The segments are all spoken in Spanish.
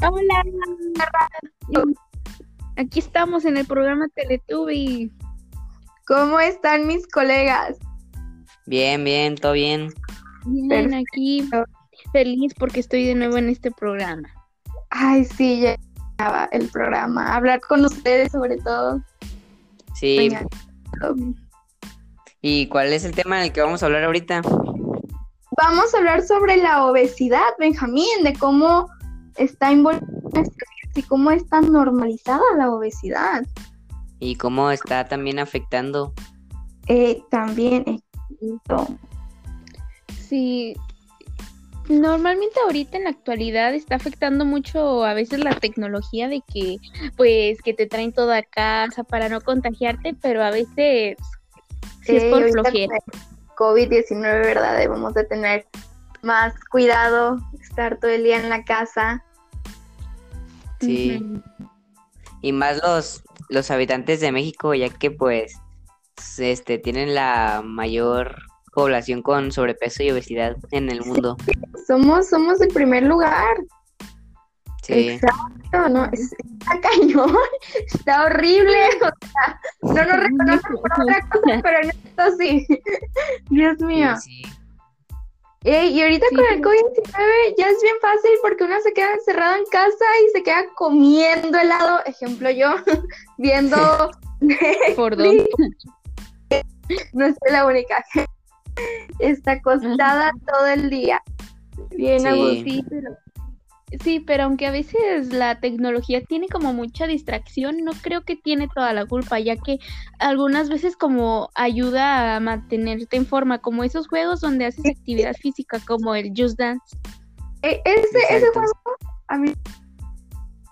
Hola. Aquí estamos en el programa Teletubi. ¿Cómo están mis colegas? Bien, bien, todo bien. Bien, aquí feliz porque estoy de nuevo en este programa. Ay, sí, ya estaba el programa. Hablar con ustedes sobre todo. Sí. ¿Y cuál es el tema del que vamos a hablar ahorita? Vamos a hablar sobre la obesidad, Benjamín, de cómo está involucrada y cómo está normalizada la obesidad. Y cómo está también afectando. Eh, también. Eh, sí, normalmente ahorita en la actualidad está afectando mucho a veces la tecnología de que pues que te traen todo a casa para no contagiarte, pero a veces sí, es por flojera. COVID-19, ¿verdad? Debemos de tener más cuidado, estar todo el día en la casa. Sí. Y más los, los habitantes de México, ya que pues este tienen la mayor población con sobrepeso y obesidad en el mundo. Somos, somos el primer lugar. Sí. Exacto, no, está cañón, está horrible, o sea, no nos reconocen por otra cosa, pero en esto sí. Dios mío. Sí, y ahorita con el COVID-19 ya es bien fácil porque uno se queda encerrado en casa y se queda comiendo helado, ejemplo yo, viendo... ¿Por no soy la única. Está acostada todo el día. Bien Sí. Sí, pero aunque a veces la tecnología tiene como mucha distracción, no creo que tiene toda la culpa, ya que algunas veces como ayuda a mantenerte en forma, como esos juegos donde haces actividad física como el Just Dance. E- ese, ese juego a mí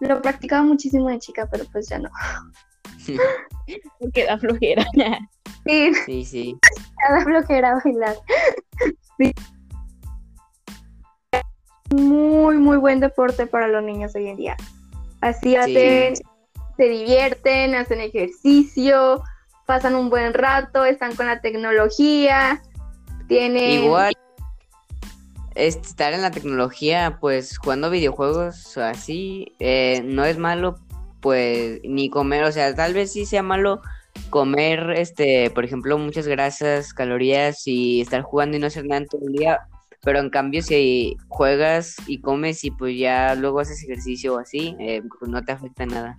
lo practicaba muchísimo de chica, pero pues ya no. Porque da flojera. Sí, sí, sí. cada flojera bailar. Sí. Muy, muy buen deporte para los niños hoy en día. Así hacen, se divierten, hacen ejercicio, pasan un buen rato, están con la tecnología, tienen... Igual estar en la tecnología, pues jugando videojuegos así, eh, no es malo, pues ni comer, o sea, tal vez sí sea malo comer, este, por ejemplo, muchas grasas, calorías y estar jugando y no hacer nada en todo el día, pero en cambio si juegas y comes y pues ya luego haces ejercicio o así, eh, pues no te afecta nada.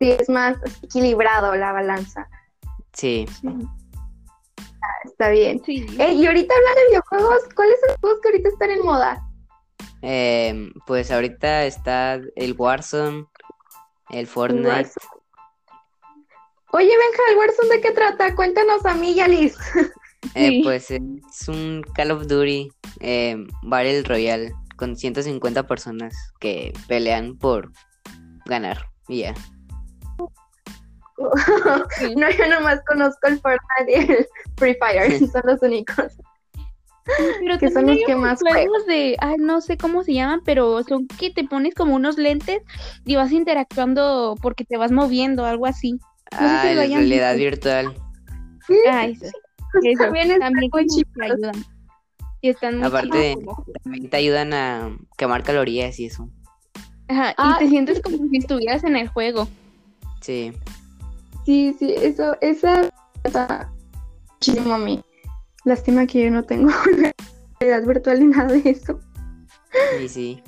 Sí, es más equilibrado la balanza. Sí, Está bien. Sí. Eh, y ahorita hablando de videojuegos, ¿cuáles son los juegos que ahorita están en moda? eh, pues ahorita está el Warzone, el Fortnite. Warzone. Oye, Benja, ¿el Warzone de qué trata? Cuéntanos a mí y a Liz. Eh, Sí. pues es un Call of Duty eh, Battle Royale con 150 personas que pelean por ganar. Y ya. No, yo nomás conozco el Fortnite y el Free Fire, son los únicos. Pero que son los que más juegos de, ay, no sé cómo se llaman, pero son que te pones como unos lentes y vas interactuando porque te vas moviendo, algo así. sé si Ah, lo la realidad visto. virtual. Ay, sí. Eso, también están también muy chidos. ayudan. Y están muy Aparte, chidos. también te ayudan a quemar calorías y eso. Ajá, Ah, y te sientes como si estuvieras en el juego. Sí. Sí, sí, eso, esa está muchísimo a mí. Lástima que yo no tengo realidad virtual ni nada de eso. Sí, sí.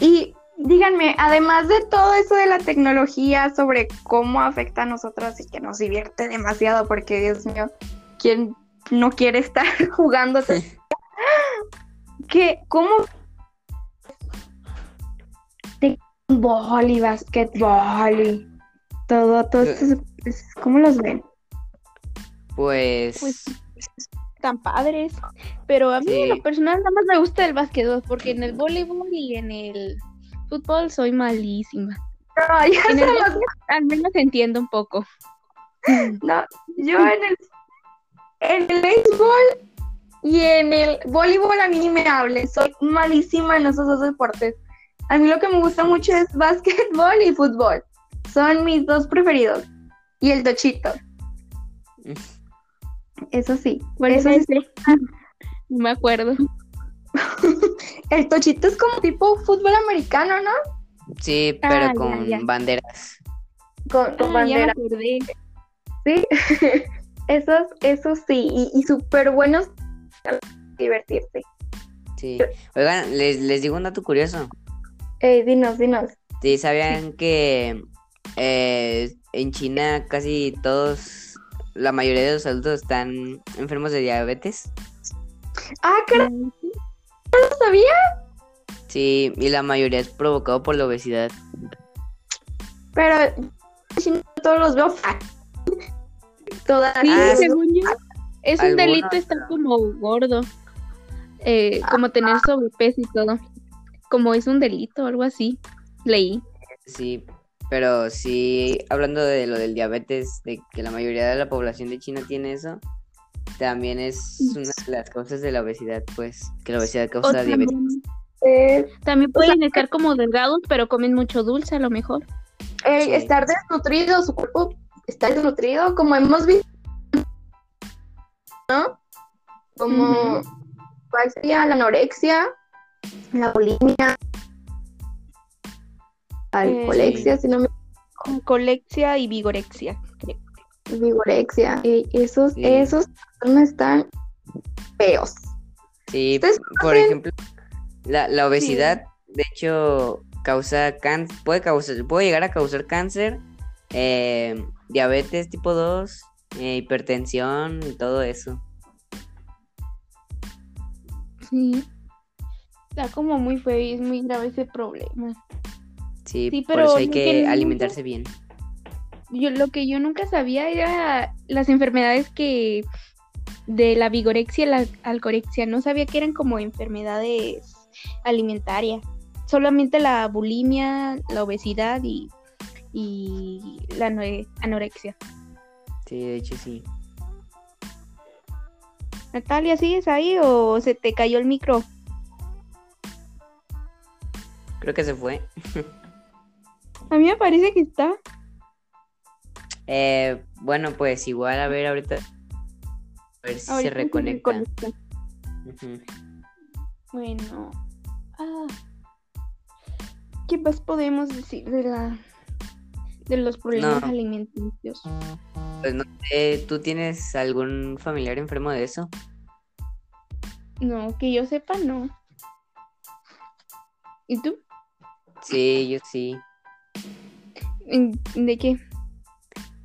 Y díganme, además de todo eso de la tecnología, sobre cómo afecta a nosotros y que nos divierte demasiado, porque Dios mío, ¿quién no quiere estar jugando? día? que cómo de bol y basquetbol y todo, todo esto, es- ¿cómo los ven? Pues, Pues tan padres. Pero a mí Sí. en lo personal nada más me gusta el básquetbol, porque en el voleibol y en el fútbol soy malísima. No, ya En el somos- básquet al menos entiendo un poco. no, yo en el, en el béisbol y en el voleibol a mí ni me hablen, soy malísima en esos dos deportes. A mí lo que me gusta mucho es básquetbol y fútbol. Son mis dos preferidos. Y el tochito. Eso sí. ¿Cuál eso es sí. No me acuerdo. El tochito es como tipo fútbol americano, ¿no? Sí, pero Ah, con ya. banderas. Con, con Ah, ya me bandera. acordé. Sí, esos, esos sí, y, y súper buenos para divertirse. Sí. Oigan, les, les digo un dato curioso. Eh, dinos, dinos. Sí, ¿sabían que eh, en China casi todos, la mayoría de los adultos están enfermos de diabetes? Ah, ¿qué no lo sabía? Sí, y la mayoría es provocado por la obesidad. Pero si no todos los veo fat. Todas. Sí, Ah, según yo, es un delito estar como gordo. Eh, como tener sobrepeso y todo. Como es un delito algo así. Leí. Sí, pero sí, hablando de lo del diabetes, de que la mayoría de la población de China tiene eso, también es una de las causas de la obesidad, pues, que la obesidad causa diabetes. también, Eh, también pueden estar como delgados, pero comen mucho dulce a lo mejor. eh, Sí. estar desnutrido, su cuerpo está desnutrido, como hemos visto, ¿no? Como. ¿cuál sería? La anorexia, la bulimia, alcoholexia, si no me Colexia y vigorexia. creo. Vigorexia. Eh, esos, Sí. esos no están feos. Sí, por ejemplo, la, la obesidad, de hecho, causa cáncer, puede causar, puede llegar a causar cáncer, eh, diabetes tipo 2, eh, hipertensión y todo eso. Sí. Está como muy feo y es muy grave ese problema. Sí, Sí, por pero eso hay que alimentarse bien. Yo lo que yo nunca sabía era las enfermedades que de la vigorexia y la alcorexia. No sabía que eran como enfermedades alimentarias. Solamente la bulimia, la obesidad y, y la ano- anorexia. Sí, de hecho sí. Natalia, ¿sigues ahí o se te cayó el micro? Creo que se fue. A mí me parece que está. Eh, bueno, pues igual a ver ahorita. A ver si Ahorita se reconecta. Bueno. Ah. ¿Qué más podemos decir de la de los problemas No. alimenticios? Pues no sé, ¿tú tienes algún familiar enfermo de eso? No, que yo sepa, no. ¿Y tú? Sí, yo sí. ¿En- ¿De qué?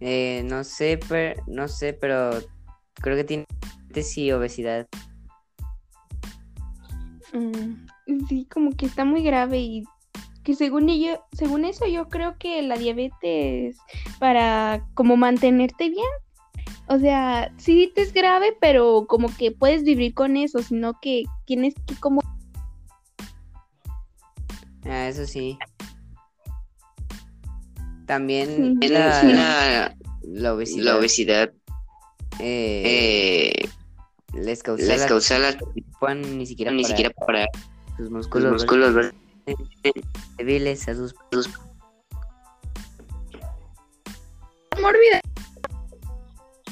Eh, no sé, pero no sé, pero creo que tiene sí obesidad. Mm, sí, como que está muy grave y que según ello, según eso yo creo que la diabetes para como mantenerte bien. O sea, sí te es grave, pero como que puedes vivir con eso, sino que tienes que como Ah, eso sí. También Sí. la, Sí. la, la obesidad, la obesidad eh, eh, les causa, les la- causa la, puedan ni siquiera ni parar siquiera para sus los músculos, músculos ¿verdad? débiles a sus Mórbida.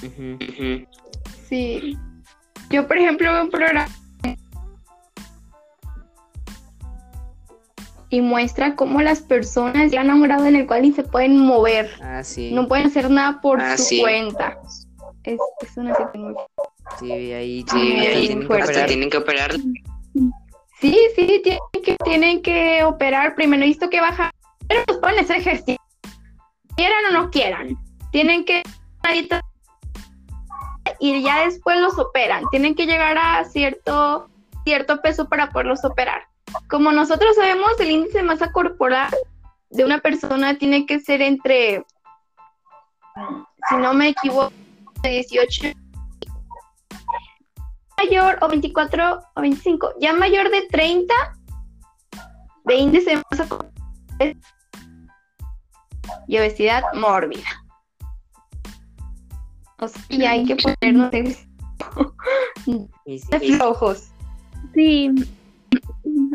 Ujú. Ujú. Sí. Yo, por ejemplo, veo un programa y muestra cómo las personas llegan a un grado en el cual ni se pueden mover, Ah, sí. no pueden hacer nada por Ah, su sí. cuenta. Es, es una situación muy Sí, ahí, Sí, Ah, ahí tienen que hasta operar. tienen que operar. Sí, sí, tienen que, tienen que operar primero. Visto que baja, pero los pueden hacer ejercicio. Quieran o no quieran. Tienen que y ya después los operan. Tienen que llegar a cierto, cierto peso para poderlos operar. Como nosotros sabemos, el índice de masa corporal de una persona tiene que ser entre, si no me equivoco, de 18 mayor o 24 o 25, ya mayor de 30 de índice de masa corporal y obesidad mórbida. O sea, y hay que ponernos sí, flojos. Sí.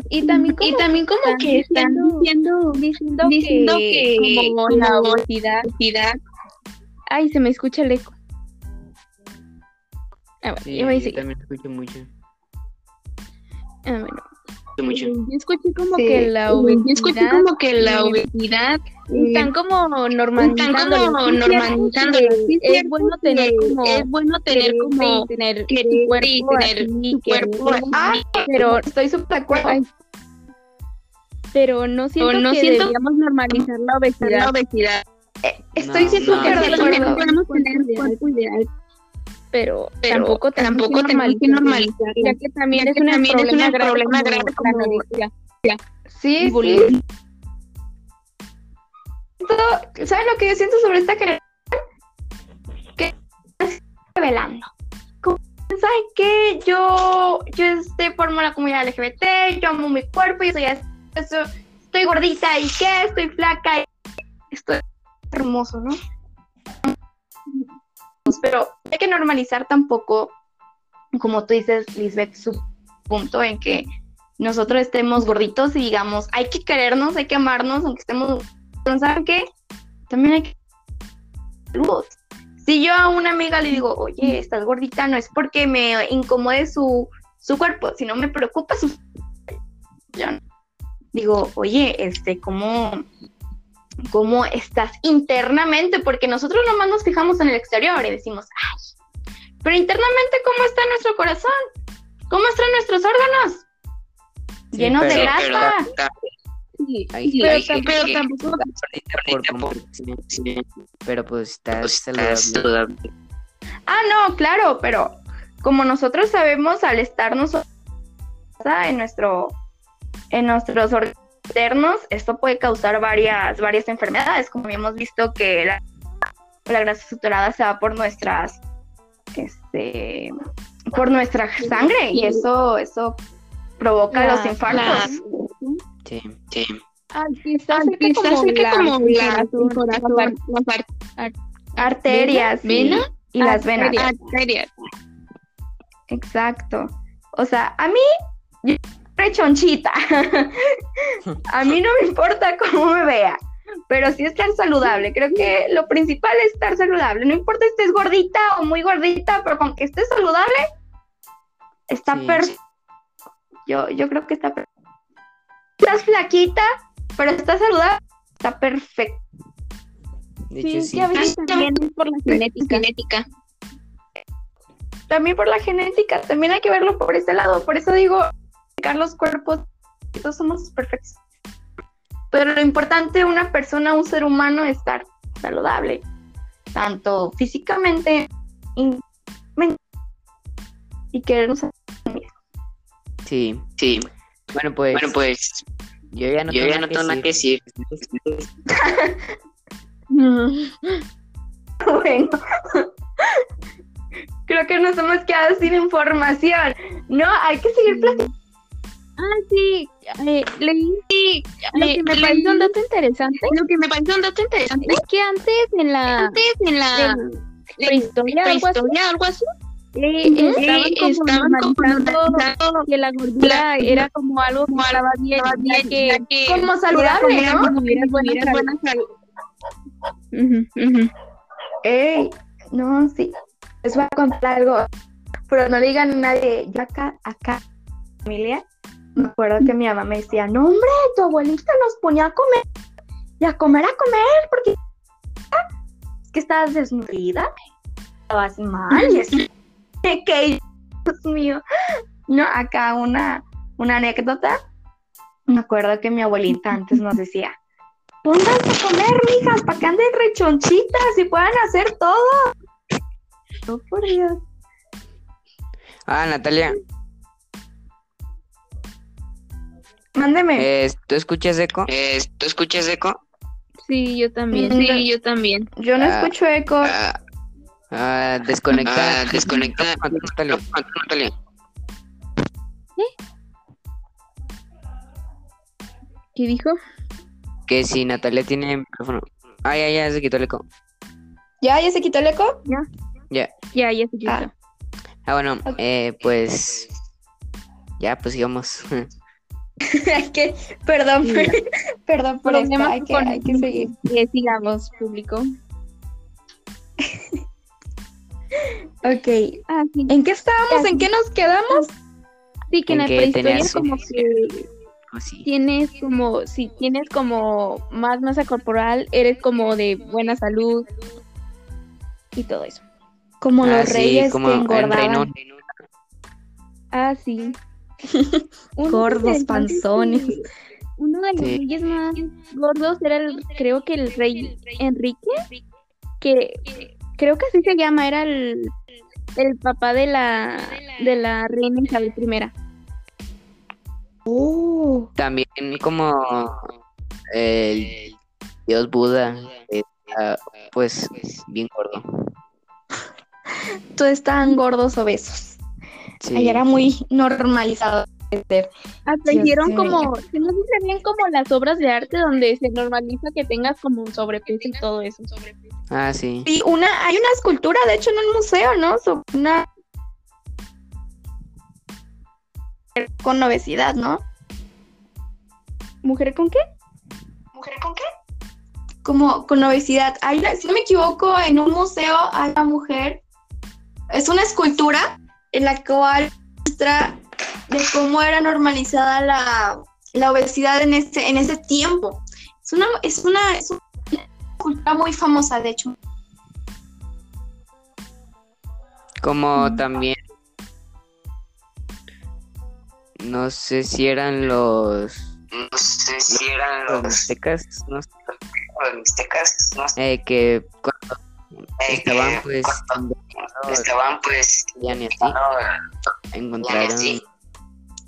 Y también como, Y también como que están diciendo, diciendo, diciendo que, que como la obesidad. Ay, se me escucha el eco. Ah, bueno, sí, yo voy a yo también escucho mucho. Ah, bueno. Mucho. Yo escuché como que la obesidad. Yo escuché como que la obesidad. Están como normalizando. Están como normalizando. Es bueno tener como. Es bueno tener como. Tener tu cuerpo. Tener tu cuerpo. Ah, pero estoy súper de acuerdo. Pero no siento no que siento deberíamos normalizar la obesidad. La obesidad. Eh, estoy súper no, de acuerdo. Podemos tener un cuerpo ideal pero, tampoco, tampoco tenemos que normalizar, ya que también es, un problema, grande, con la anorexia. Sí, sí. ¿Sabes lo que yo siento sobre esta generación? Que está revelando. ¿Saben qué? Yo, yo este, formo la comunidad LGBT, yo amo mi cuerpo, yo soy estoy gordita y qué, estoy flaca, y estoy hermoso, ¿no? Pero hay que normalizar tampoco, como tú dices, Lisbeth, su punto en que nosotros estemos gorditos y digamos, hay que querernos, hay que amarnos, aunque estemos, ¿saben qué? También hay que... Si yo a una amiga le digo, oye, estás gordita, no es porque me incomode su, su cuerpo, sino me preocupa su... Yo digo, oye, este, ¿cómo, cómo estás internamente, porque nosotros nomás nos fijamos en el exterior y decimos, ay, pero internamente, ¿cómo está nuestro corazón? ¿Cómo están nuestros órganos? Llenos de grasa. pero, tampoco. pero pues estás saludable. Ah, no, claro, pero como nosotros sabemos al estar nosotros en nuestro en nuestros órganos esto puede causar varias, varias enfermedades, como hemos visto que la, grasa saturada se va por nuestras, este, por nuestra sangre y eso, eso provoca los infartos. Sí, sí. quizás como, las arterias y, las venas. Arterias. Exacto. O sea, a mí, rechonchita. a mí no me importa cómo me vea, pero sí estar saludable. Creo que lo principal es estar saludable. No importa si estés gordita o muy gordita, pero con que estés saludable, está perfecto. Yo, yo creo que está perfecto. Estás flaquita, pero estás saludable, está perfecto. sí, sí. también por la genética. También por la genética, también hay que verlo por ese lado. Por eso digo, los cuerpos, todos somos perfectos. Pero lo importante de una persona, un ser humano, es estar saludable, tanto físicamente y, y querernos a Sí, sí. Bueno, pues. Bueno, pues. Yo ya no, yo tengo, ya no tengo nada que decir. bueno. Creo que nos hemos quedado sin información. No, hay que seguir platicando Ah, sí, eh, leí lo que me pareció un dato interesante. Lo que me pareció un dato interesante es que antes en la antes en la prehistoria, algo así, algo así eh, estaban, como que la gordura era como algo que estaba bien, ya que, como saludable, ¿no? Como buena, buena salud. Ey, no, sí, les voy a contar algo, pero no digan a nadie, yo acá, acá, familia, me acuerdo que mi mamá me decía, no hombre, tu abuelita nos ponía a comer y a comer a comer porque es que estabas desnutrida, estabas mal y es que Dios mío. No, acá una, una anécdota. Me acuerdo que mi abuelita antes nos decía, pónganse a comer, mijas, para que anden rechonchitas y puedan hacer todo. Oh, por Dios. Ah, Natalia, Mándeme. Eh, ¿Tú escuchas eco? Eh, ¿Tú escuchas eco? Sí, yo también. Sí, yo también. Yo no ah, escucho eco. Ah, ah desconecta. Ah, desconecta. ¿Eh? ¿Qué dijo? Que si Natalia tiene micrófono. Ah, ya, ya se quitó el eco. ¿Ya? ¿Ya se quitó el eco? Ya. Ya. Ya, ya se quitó. Ah, ah bueno, eh, pues. Ya, pues sigamos. es que, perdón, perdón por esto, hay que, hay que seguir. sigamos, público. ok, ah, ¿en qué estábamos? ¿En qué nos quedamos? Sí, que en, En la que prehistoria como que o sí. tienes como, si tienes como más masa corporal, eres como de buena salud y todo eso. Como Ah, los sí, reyes como que engordaban. Ah, sí. Gordos, panzones. Uno de los Sí. reyes más gordos era el, creo que el rey Enrique, que creo que así se llama, era el, el papá de la, de la reina Isabel I. Oh, También como el dios Buda, pues bien gordo. todos estaban gordos obesos. Sí. Ahí era muy normalizado. sé. como, si no se bien como las obras de arte donde se normaliza que tengas como un sobrepeso y todo eso. Ah, sí. Y una, hay una escultura, de hecho, en un museo, ¿no? Sobre una con obesidad, ¿no? ¿Mujer con qué? ¿Mujer con qué? Como con obesidad. Hay si no me equivoco, en un museo hay una mujer. Es una escultura en la cual muestra de cómo era normalizada la, la obesidad en ese, en ese tiempo. Es una, es una, es una escultura muy famosa, de hecho. Como también, no sé si eran los, No sé si eran los los, mixtecas, no sé, los mixtecas, no sé, eh, que cuando estaban que pues estaban pues y así, no, encontraron así,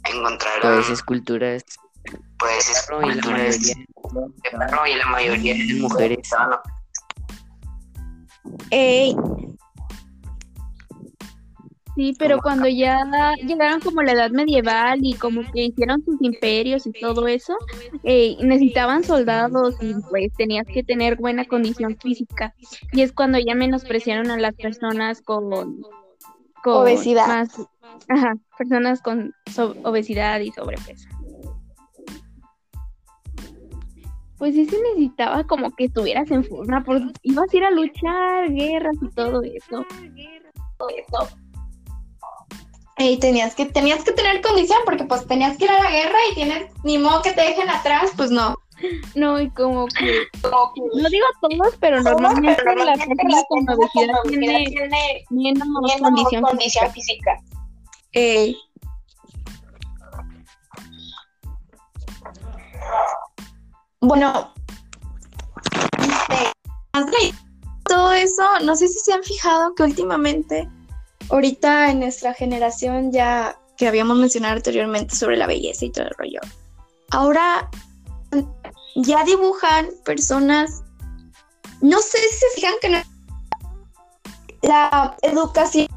encontraron pues esculturas pues esculturas de y la mayoría. Eran mujeres. estaban Ey, Sí, pero cuando ya llegaron como la edad medieval y como que hicieron sus imperios y todo eso, eh, necesitaban soldados y pues tenías que tener buena condición física. Y es cuando ya menospreciaron a las personas con, con Obesidad. más- ajá, personas con so- obesidad y sobrepeso. Pues sí se necesitaba como que estuvieras en forma, porque ibas a ir a luchar, guerras y todo eso. Ey, tenías que, tenías que tener condición porque pues tenías que ir a la guerra y tienes, ni modo que te dejen atrás, pues no. No, y como que, no digo todos, pero normalmente la persona con obesidad tiene menos condición física. Ey. Bueno, este, todo eso, no sé si se han fijado que últimamente, ahorita en nuestra generación ya que habíamos mencionado anteriormente sobre la belleza y todo el rollo, ahora ya dibujan personas, no sé si se fijan que la educación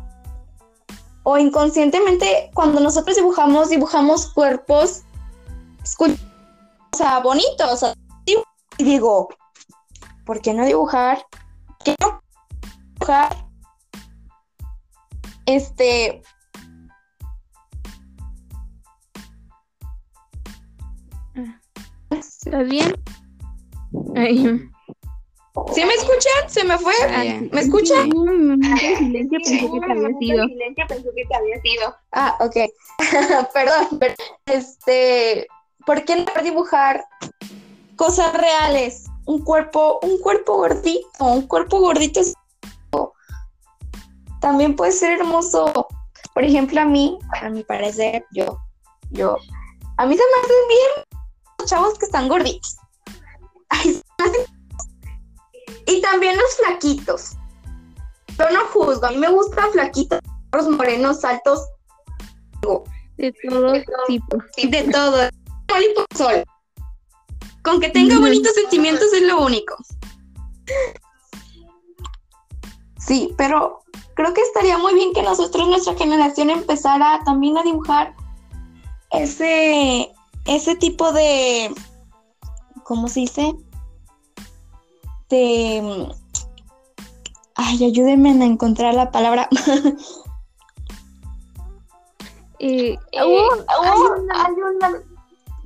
o inconscientemente cuando nosotros dibujamos, dibujamos cuerpos o bonitos. y digo, ¿por qué no dibujar? ¿Por qué no dibujar? Este, ¿Estás bien? Ay, ¿sí me escuchan? ¿Se me fue? ¿Me escuchan? de silencio, pensé que te había sido. Ah, ok. perdón, pero, este, ¿por qué no dibujar cosas reales? Un cuerpo, un cuerpo gordito, un cuerpo gordito es- también puede ser hermoso. Por ejemplo, a mí, a mi parecer, yo, yo, a mí se me hacen bien los chavos que están gorditos. Ay, Y también los flaquitos. Yo no juzgo, a mí me gustan flaquitos, los morenos, altos, De todo tipo. de todo. Sol y por sol. Con que tenga bonitos sentimientos es lo único. Sí, pero creo que estaría muy bien que nosotros, nuestra generación, empezara también a dibujar ese, ese tipo de, ¿cómo se dice? De, ay, ayúdenme a encontrar la palabra. Eh, hubo- hay una,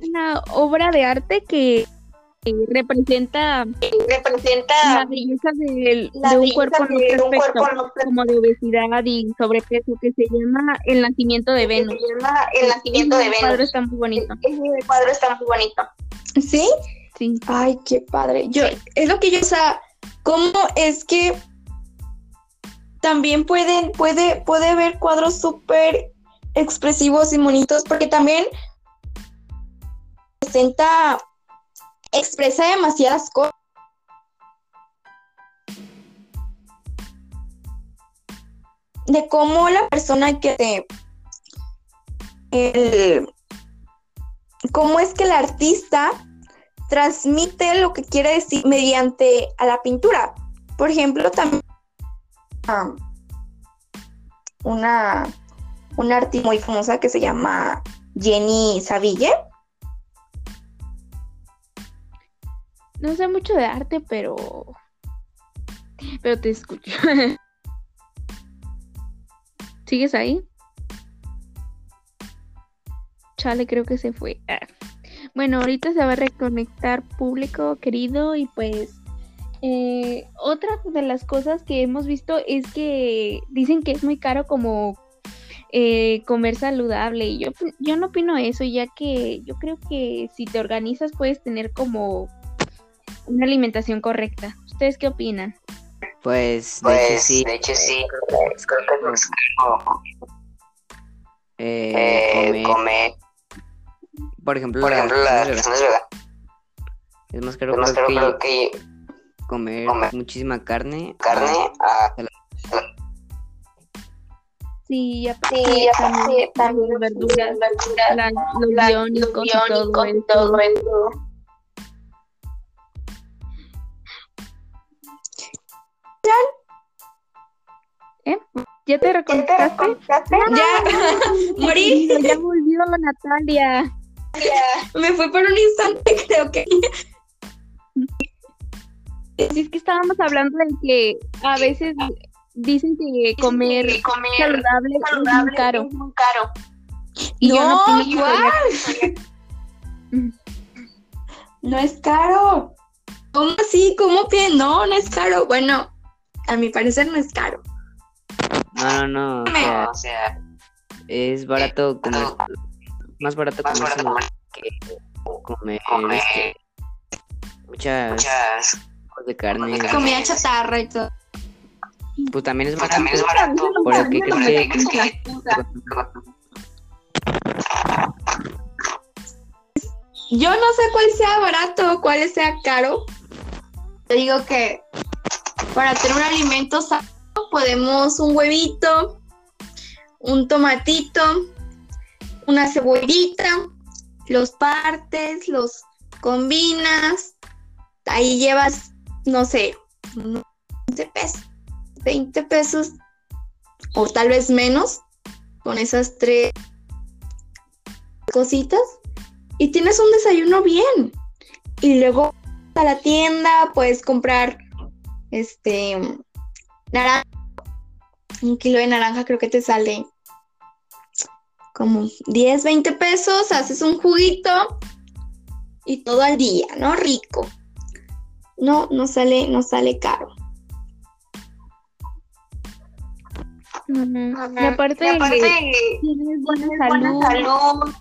una obra de arte que eh, representa representa la belleza del- la de un belleza cuerpo en de otro un aspecto, cuerpo en otro como de obesidad y sobrepeso, que se llama el nacimiento de Venus. Se llama el nacimiento de El cuadro Venus. está muy bonito. El cuadro está muy bonito. ¿Sí? Sí. Ay, qué padre. Yo, es lo que yo, o sea, ¿cómo es que también pueden, puede, puede ver cuadros súper expresivos y bonitos? Porque también presenta, expresa demasiadas cosas. De cómo la persona que te, el, cómo es que el artista transmite lo que quiere decir mediante a la pintura. Por ejemplo, también ah, una, una artista muy famosa que se llama Jenny Saville. No sé mucho de arte, pero. Pero te escucho. ¿Sigues ahí? Chale, creo que se fue. Ah. Bueno, ahorita se va a reconectar público querido y pues eh, otra de las cosas que hemos visto es que dicen que es muy caro como eh, comer saludable y yo, yo no opino eso ya que yo creo que si te organizas puedes tener como una alimentación correcta. ¿Ustedes qué opinan? Pues, de hecho, Pues, sí. de hecho, sí. Creo que no es caro, eh, eh, comer, comer. por ejemplo, Por ejemplo, las personas veganas, personas veganas. es más caro, Es más creo caro, que creo que comer, comer muchísima carne. carne a Sí, aparte Sí, también, también verduras, verduras, la- los los y todo eso. todo eso. ¿Ya te reconectaste? Ya, morí. Ya volvió Natalia. Me fui por un instante, creo que. Sí, es que estábamos hablando de que a veces dicen que comer comer saludable, es muy caro. es muy caro. Y yo no No, que igual. No es caro. ¿Cómo así? ¿Cómo que no? No es caro. Bueno, a mi parecer no es caro. No, no, no, sea, o sea, es barato comer, más barato más comer barato que comer, Comer. este, muchas muchas. cosas de carne. Comida chatarra y todo. Pues también es Pues barato. también es barato. Por el que crees Yo no sé cuál sea barato o cuál sea caro. Yo digo que para tener un alimento sano podemos un huevito, un tomatito, una cebollita, los partes, los combinas, ahí llevas, no sé, unos 20 pesos, 20 pesos o tal vez menos con esas tres cositas y tienes un desayuno bien. Y luego a la tienda puedes comprar este naranja. Un kilo de naranja creo que te sale como 10, 20 pesos, haces un juguito y todo al día, ¿no? Rico. No, no sale, no sale caro. Y aparte, Y aparte, tienes buena buena salud, salud,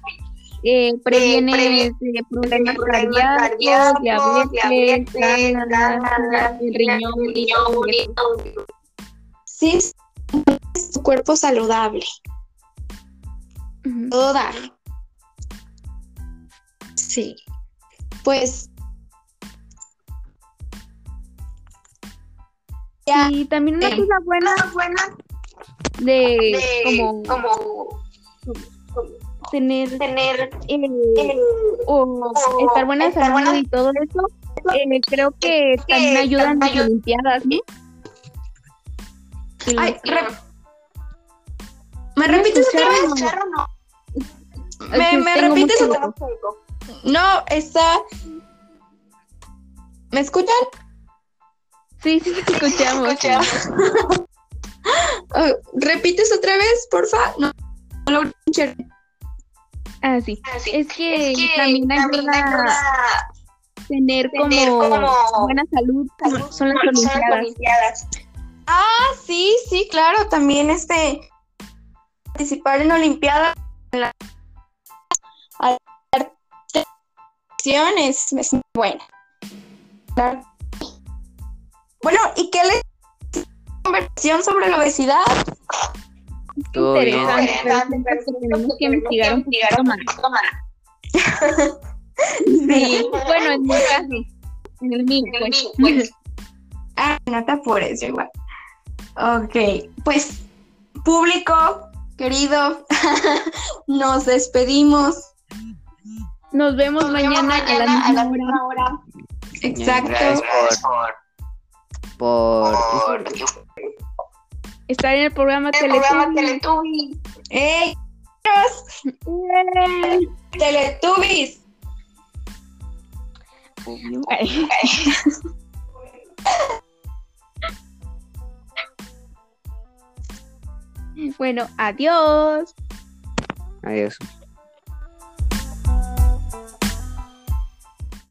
eh, previene previene eh, problemas problemas cardíacos, diabetes, el riñón sí, es tu cuerpo saludable. Todo dar. Sí. Pues. Ya. Y también una Eh, cosa buena buena de, de como como tener tener eh, o estar buena estar salud buena- y todo eso, eh, creo que también ayudan las ayuda- Olimpiadas, ¿no? Ay, re- ¿Me ¿Me repites otra vez? escucharon? ¿Me, Es que me tengo repites otra vez? No, está. ¿Me escuchan? Sí, sí, te escuchamos. Oh, ¿Repites otra vez, porfa? No, no logro escuchar. Ah, sí. Es que también ayuda tener como, Tener como buena salud son las olimpiadas. Ah, sí, sí, claro, también este participar en Olimpiadas en la es, es muy buena. Claro. Bueno, ¿y qué les conversación sobre la obesidad? Todo bien. Interesante, pero siento que tenemos que investigar un poquito más. Sí. Bueno, en mi caso, en el mío, pues. Ah, no te apures, yo igual. Ok, pues, público, querido, nos despedimos. Nos vemos mañana, a la misma hora. Exacto. Gracias por, por Estar en el programa Teletubbies. ¡Ey! ¡Teletubbies! Bueno, adiós. Adiós.